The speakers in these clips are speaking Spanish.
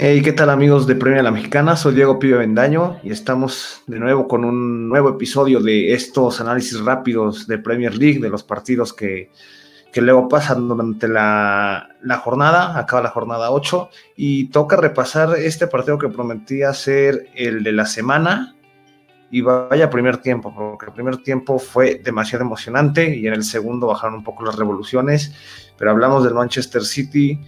Hey, ¿qué tal amigos de Premia La Mexicana? Soy Diego Pío Bendaño y estamos de nuevo con un nuevo episodio de estos análisis rápidos de Premier League, de los partidos que, que luego pasan durante la, la, jornada, acaba la jornada 8, y toca repasar este partido que prometía ser el de la semana, y vaya primer tiempo, porque el primer tiempo fue demasiado emocionante y en el segundo bajaron un poco las revoluciones, pero hablamos del Manchester City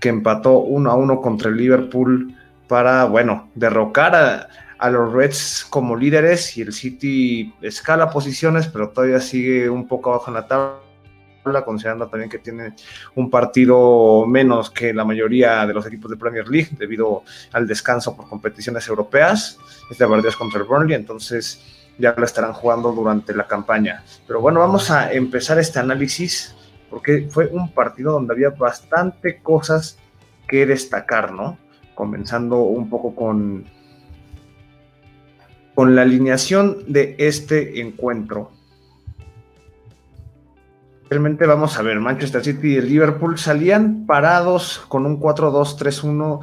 que empató uno a uno contra el Liverpool para, bueno, derrocar a, a, los Reds como líderes y el City escala posiciones, pero todavía sigue un poco abajo en la tabla, considerando también que tiene un partido menos que la mayoría de los equipos de Premier League debido al descanso por competiciones europeas. Este partido es contra el Burnley, entonces ya lo estarán jugando durante la campaña. Pero bueno, vamos a empezar este análisis porque fue un partido donde había bastante cosas que destacar, ¿no? Comenzando un poco con, con la alineación de este encuentro. Realmente vamos a ver, Manchester City y Liverpool salían parados con un 4-2-3-1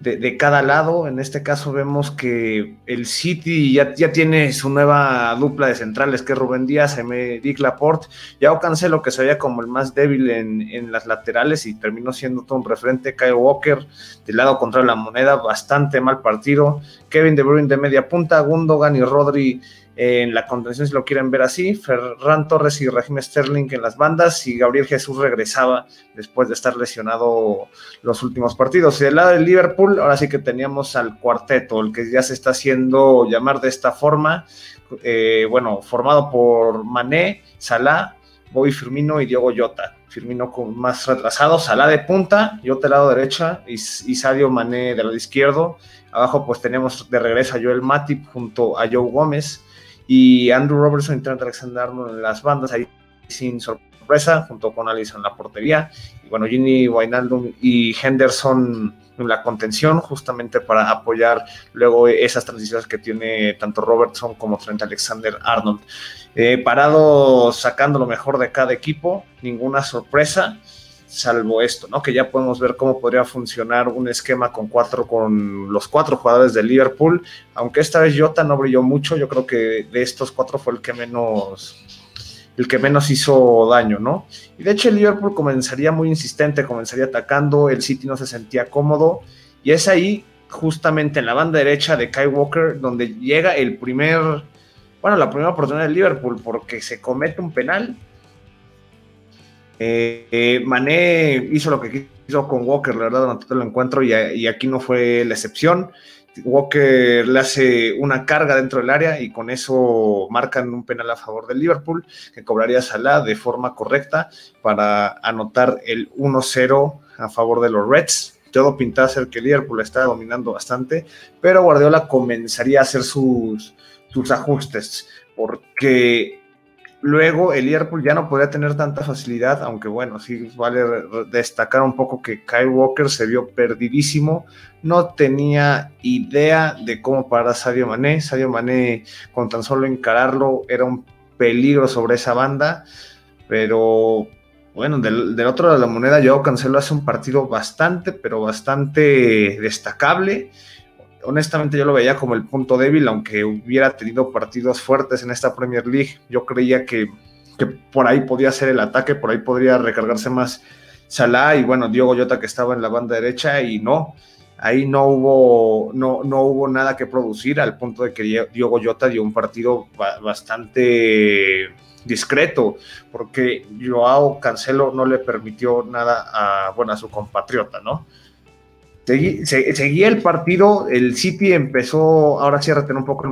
de, cada lado. En este caso vemos que el City ya, ya tiene su nueva dupla de centrales, que es Rubén Díaz, Dick Laporte. Ya Cancelo, que se veía como el más débil en, en, las laterales y terminó siendo todo un referente. Kyle Walker, del lado contra la moneda, bastante mal partido. Kevin De Bruyne de media punta, Gundogan y Rodri en la contención, si lo quieren ver así, Ferran Torres y Raheem Sterling en las bandas y Gabriel Jesús regresaba después de estar lesionado los últimos partidos. Y del lado del Liverpool, ahora sí que teníamos al cuarteto, el que ya se está haciendo llamar de esta forma, eh, bueno, formado por Mané, Salah, Bobby Firmino y Diego Jota. Firmino con más retrasado, Salah de punta, Jota del lado derecha y, y Sadio Mané del lado izquierdo. Abajo pues tenemos de regreso a Joel Matip junto a Joe Gómez y Andrew Robertson y Trent Alexander en las bandas, ahí sin sorpresa, junto con Allison en la portería, y bueno, Ginny Wijnaldum y Henderson en la contención, justamente para apoyar luego esas transiciones que tiene tanto Robertson como Trent Alexander Arnold. Eh, parado sacando lo mejor de cada equipo, ninguna sorpresa salvo esto, ¿no? Que ya podemos ver cómo podría funcionar un esquema con cuatro, con los cuatro jugadores de Liverpool, aunque esta vez Jota no brilló mucho, yo creo que de estos cuatro fue el que menos el que menos hizo daño, ¿no? Y de hecho el Liverpool comenzaría muy insistente, comenzaría atacando, el City no se sentía cómodo, y es ahí, justamente en la banda derecha de Kai Walker, donde llega el primer, bueno, la primera oportunidad del Liverpool, porque se comete un penal eh, Mané hizo lo que quiso con Walker, la verdad, durante todo el encuentro y, aquí no fue la excepción. Walker le hace una carga dentro del área y con eso marcan un penal a favor del Liverpool que cobraría Salah de forma correcta para anotar el 1-0 a favor de los Reds. Todo pintaba ser que Liverpool estaba dominando bastante, pero Guardiola comenzaría a hacer sus ajustes porque Luego el Liverpool ya no podía tener tanta facilidad, aunque bueno, sí vale destacar un poco que Kyle Walker se vio perdidísimo, no tenía idea de cómo parar a Sadio Mané, Sadio Mané con tan solo encararlo era un peligro sobre esa banda, pero bueno, del, otro lado de la moneda, Joao Cancelo hace un partido bastante, pero bastante destacable honestamente yo lo veía como el punto débil, aunque hubiera tenido partidos fuertes en esta Premier League. Yo creía que, por ahí podía ser el ataque, por ahí podría recargarse más Salah y bueno, Diogo Jota que estaba en la banda derecha y no, ahí no hubo, no, no hubo nada que producir al punto de que Diogo Jota dio un partido bastante discreto, porque Joao Cancelo no le permitió nada a, bueno, a su compatriota, ¿no? Seguía el partido, el City empezó ahora sí a retener un poco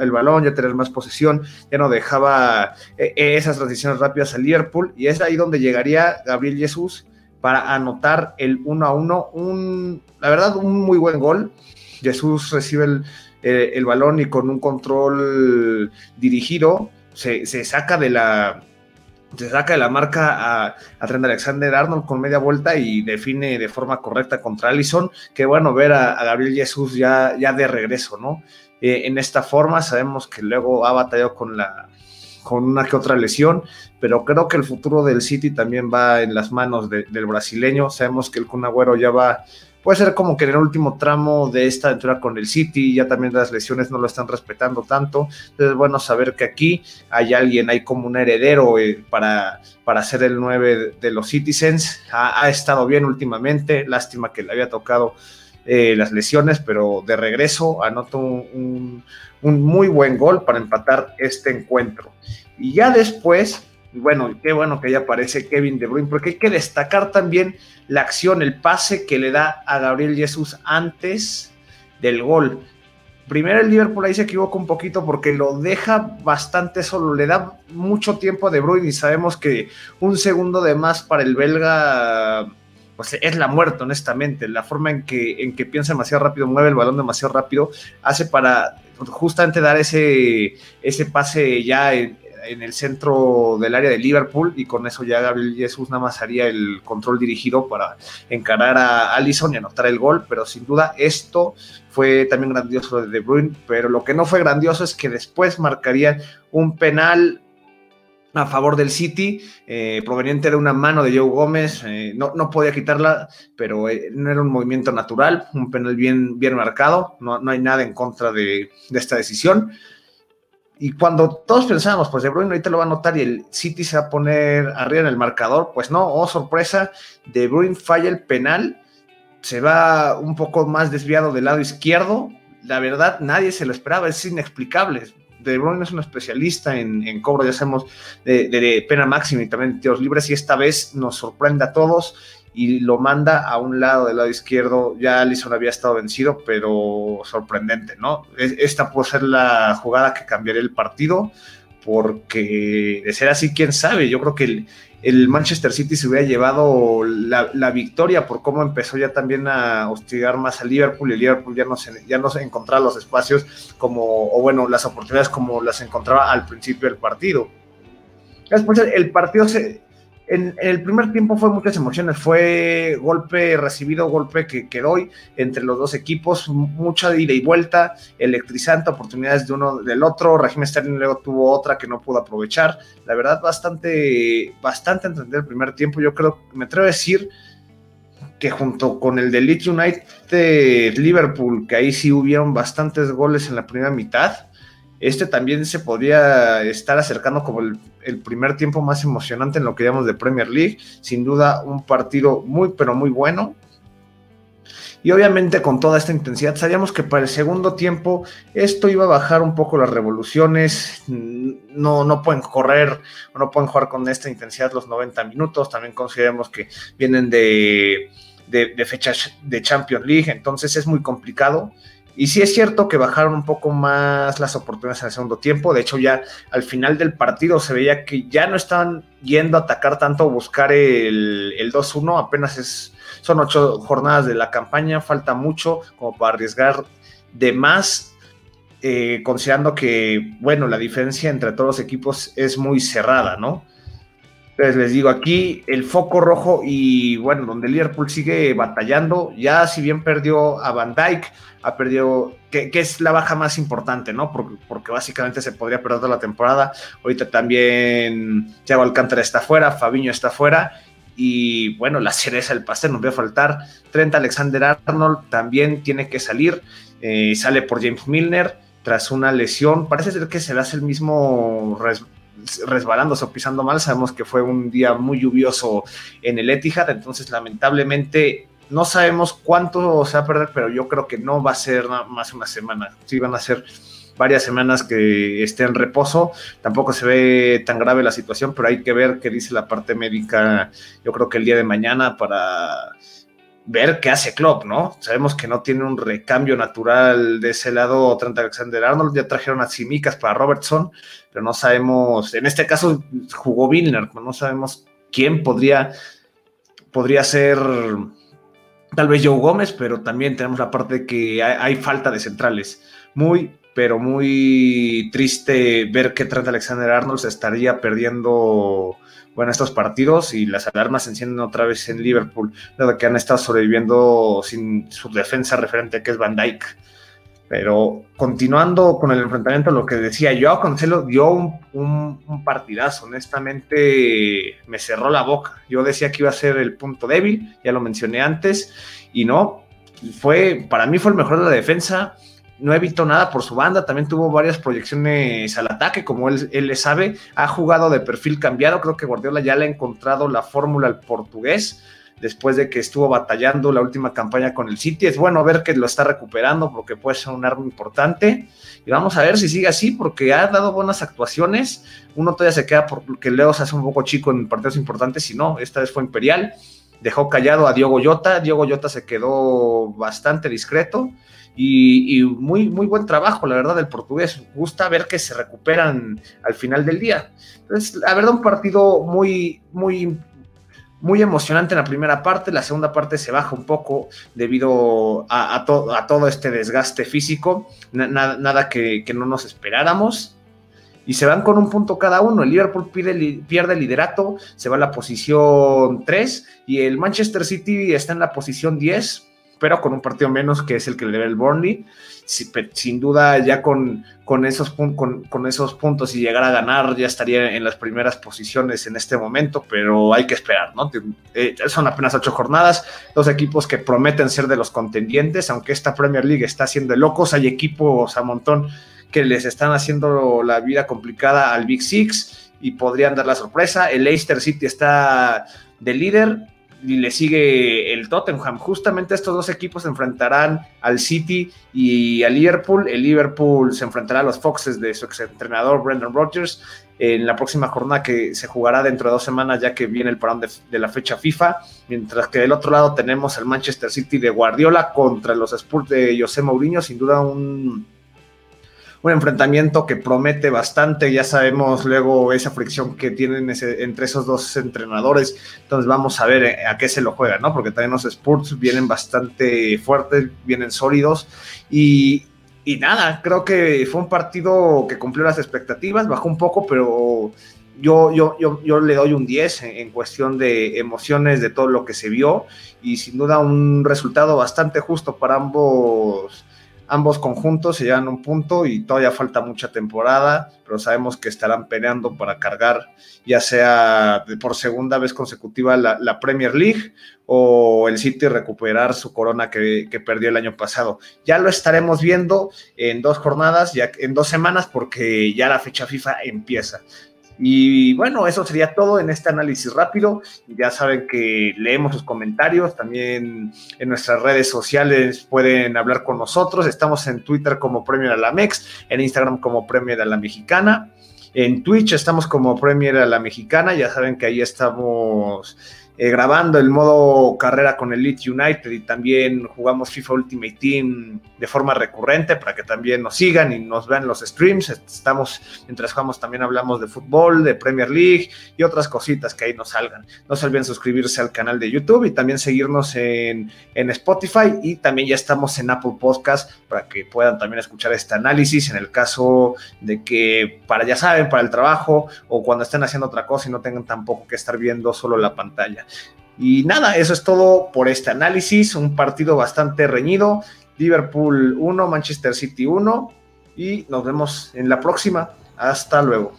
el, balón, ya tener más posesión, ya no dejaba eh, eh, esas transiciones rápidas al Liverpool y es ahí donde llegaría Gabriel Jesús para anotar el 1 a 1, un, la verdad un muy buen gol. Jesús recibe el, eh, balón y con un control dirigido se saca de la, se saca de la marca a, a, Trent Alexander Arnold con media vuelta y define de forma correcta contra Allison. Qué bueno ver a, Gabriel Jesús ya, ya de regreso, ¿no? Eh, en esta forma sabemos que luego ha batallado con la con una que otra lesión, pero creo que el futuro del City también va en las manos del brasileño. Sabemos que el Kun Agüero ya va puede ser como que en el último tramo de esta aventura con el City, ya también las lesiones no lo están respetando tanto. Entonces, bueno, saber que aquí hay alguien, hay como un heredero eh, para, para ser el 9 de los Citizens. Ha, estado bien últimamente, lástima que le había tocado eh, las lesiones, pero de regreso anotó un, un muy buen gol para empatar este encuentro. Y ya después bueno, qué bueno que ya aparece Kevin De Bruyne, porque hay que destacar también la acción, el pase que le da a Gabriel Jesús antes del gol. Primero el Liverpool ahí se equivoca un poquito porque lo deja bastante solo, le da mucho tiempo a De Bruyne y sabemos que un segundo de más para el belga pues es la muerte, honestamente. La forma en que, en que piensa demasiado rápido, mueve el balón demasiado rápido, hace para justamente dar ese, ese pase ya en, en el centro del área de Liverpool y con eso ya Gabriel Jesús nada más haría el control dirigido para encarar a Allison y anotar el gol, pero sin duda esto fue también grandioso de De Bruyne, pero lo que no fue grandioso es que después marcaría un penal a favor del City, eh, proveniente de una mano de Joe Gómez, eh, no, no, podía quitarla, pero eh, no era un movimiento natural, un penal bien, bien marcado, no, no hay nada en contra de, de esta decisión. Y cuando todos pensábamos, pues De Bruyne ahorita lo va a notar y el City se va a poner arriba en el marcador, pues no, oh sorpresa, De Bruyne falla el penal, se va un poco más desviado del lado izquierdo. La verdad, nadie se lo esperaba, es inexplicable. De Bruyne es un especialista en, cobro, ya sabemos, de, de, pena máxima y también tiros libres, y esta vez nos sorprende a todos y lo manda a un lado del lado izquierdo. Ya Allison había estado vencido, pero sorprendente, ¿no? Esta puede ser la jugada que cambiaría el partido, porque de ser así, quién sabe. Yo creo que el, Manchester City se hubiera llevado la, victoria por cómo empezó ya también a hostigar más a Liverpool y el Liverpool ya no se, ya no encontraba los espacios como, o bueno, las oportunidades como las encontraba al principio del partido. Después el partido se, en, el primer tiempo fue muchas emociones, fue golpe recibido, golpe que, quedó entre los dos equipos, mucha ida y vuelta, electrizante, oportunidades de uno del otro, Raheem Sterling luego tuvo otra que no pudo aprovechar, la verdad bastante, bastante entender el primer tiempo, yo creo, me atrevo a decir que junto con el de Leeds United Liverpool, que ahí sí hubieron bastantes goles en la primera mitad, este también se podría estar acercando como el, primer tiempo más emocionante en lo que llamamos de Premier League. Sin duda, un partido muy, pero muy bueno. Y obviamente con toda esta intensidad sabíamos que para el segundo tiempo esto iba a bajar un poco las revoluciones, no, no pueden correr no pueden jugar con esta intensidad los 90 minutos, también consideramos que vienen de, de, de fechas de Champions League, entonces es muy complicado y sí es cierto que bajaron un poco más las oportunidades en el segundo tiempo. De hecho, ya al final del partido se veía que ya no estaban yendo a atacar tanto, buscar el, el 2-1. Apenas es, son ocho jornadas de la campaña, falta mucho como para arriesgar de más, eh, considerando que, bueno, la diferencia entre todos los equipos es muy cerrada, ¿no? Entonces les digo, aquí el foco rojo y bueno, donde Liverpool sigue batallando, ya si bien perdió a Van Dyke, ha perdido, que, es la baja más importante, ¿no? Porque, porque, básicamente se podría perder toda la temporada. Ahorita también Thiago Alcántara está fuera, Fabiño está fuera. Y bueno, la cereza del pastel nos va a faltar. Trent Alexander Arnold también tiene que salir. Eh, sale por James Milner tras una lesión. Parece ser que se le hace el mismo resbalándose o pisando mal. Sabemos que fue un día muy lluvioso en el Etihad, entonces lamentablemente no sabemos cuánto se va a perder, pero yo creo que no va a ser más una semana. Sí van a ser varias semanas que esté en reposo. Tampoco se ve tan grave la situación, pero hay que ver qué dice la parte médica. Yo creo que el día de mañana para ver qué hace Klopp, ¿no? Sabemos que no tiene un recambio natural de ese lado Trent Alexander Arnold, ya trajeron a Simicas para Robertson, pero no sabemos, en este caso jugó Milner, no sabemos quién podría, podría ser tal vez Joe Gómez, pero también tenemos la parte de que hay, falta de centrales. Muy, pero muy triste ver que Trent Alexander Arnold se estaría perdiendo bueno, estos partidos y las alarmas se encienden otra vez en Liverpool, dado que han estado sobreviviendo sin su defensa referente que es Van Dyke. Pero continuando con el enfrentamiento, lo que decía, yo Cancelo dio un, un, partidazo, honestamente me cerró la boca. Yo decía que iba a ser el punto débil, ya lo mencioné antes, y no, fue, para mí fue el mejor de la defensa, no evitó nada por su banda, también tuvo varias proyecciones al ataque, como él, él, le sabe, ha jugado de perfil cambiado, creo que Guardiola ya le ha encontrado la fórmula al portugués, después de que estuvo batallando la última campaña con el City. Es bueno ver que lo está recuperando porque puede ser un arma importante. Y vamos a ver si sigue así porque ha dado buenas actuaciones. Uno todavía se queda porque Leo se hace un poco chico en partidos importantes, si no, esta vez fue Imperial. Dejó callado a Diogo Jota. Diogo Jota se quedó bastante discreto. Y, muy, muy buen trabajo, la verdad, del portugués. Gusta ver que se recuperan al final del día. Entonces, la verdad, un partido muy, muy muy emocionante en la primera parte, la segunda parte se baja un poco debido a, a, todo este desgaste físico, nada que, no nos esperáramos. Y se van con un punto cada uno. El Liverpool pierde el liderato, se va a la posición 3 y el Manchester City está en la posición 10 pero con un partido menos que es el que le debe el Burnley. sin duda, ya con, con, esos, con, esos puntos y llegar a ganar, ya estaría en las primeras posiciones en este momento, pero hay que esperar, ¿no? Eh, son apenas ocho jornadas, dos equipos que prometen ser de los contendientes, aunque esta Premier League está haciendo locos, hay equipos a montón que les están haciendo la vida complicada al Big Six y podrían dar la sorpresa. El Leicester City está de líder, y le sigue el Tottenham. Justamente estos dos equipos se enfrentarán al City y al Liverpool. El Liverpool se enfrentará a los Foxes de su exentrenador Brendan Rodgers en la próxima jornada que se jugará dentro de dos semanas ya que viene el parón de, de la fecha FIFA. Mientras que del otro lado tenemos el Manchester City de Guardiola contra los Spurs de José Mourinho. Sin duda un un enfrentamiento que promete bastante. Ya sabemos luego esa fricción que tienen entre esos dos entrenadores. Entonces vamos a ver eh, a qué se lo juegan, ¿no? Porque también los Spurs vienen bastante fuertes, vienen sólidos. Y, y nada, creo que fue un partido que cumplió las expectativas, bajó un poco, pero yo, yo, yo, yo, le doy un 10 en, cuestión de emociones de todo lo que se vio y sin duda un resultado bastante justo para ambos Ambos conjuntos se llevan un punto y todavía falta mucha temporada, pero sabemos que estarán peleando para cargar ya sea por segunda vez consecutiva la, Premier League o el City recuperar su corona que, perdió el año pasado. Ya lo estaremos viendo en dos jornadas, ya en dos semanas, porque ya la fecha FIFA empieza. Y bueno, eso sería todo en este análisis rápido. Ya saben que leemos sus comentarios, también en nuestras redes sociales pueden hablar con nosotros. Estamos en Twitter como Premier a la Mex, en Instagram como Premier a la Mexicana. En Twitch estamos como Premier a la Mexicana, ya saben que ahí estamos eh, grabando el modo carrera con el Leeds United y también jugamos FIFA Ultimate Team de forma recurrente para que también nos sigan y nos vean los streams. Estamos, mientras jugamos también hablamos de fútbol, de Premier League y otras cositas que ahí nos salgan. No se olviden suscribirse al canal de YouTube y también seguirnos en, en Spotify y también ya estamos en Apple Podcast para que puedan también escuchar este análisis en el caso de que para ya saben, para el trabajo o cuando estén haciendo otra cosa y no tengan tampoco que estar viendo solo la pantalla. Y nada, eso es todo por este análisis. Un partido bastante reñido. Liverpool 1, Manchester City 1. Y nos vemos en la próxima. Hasta luego.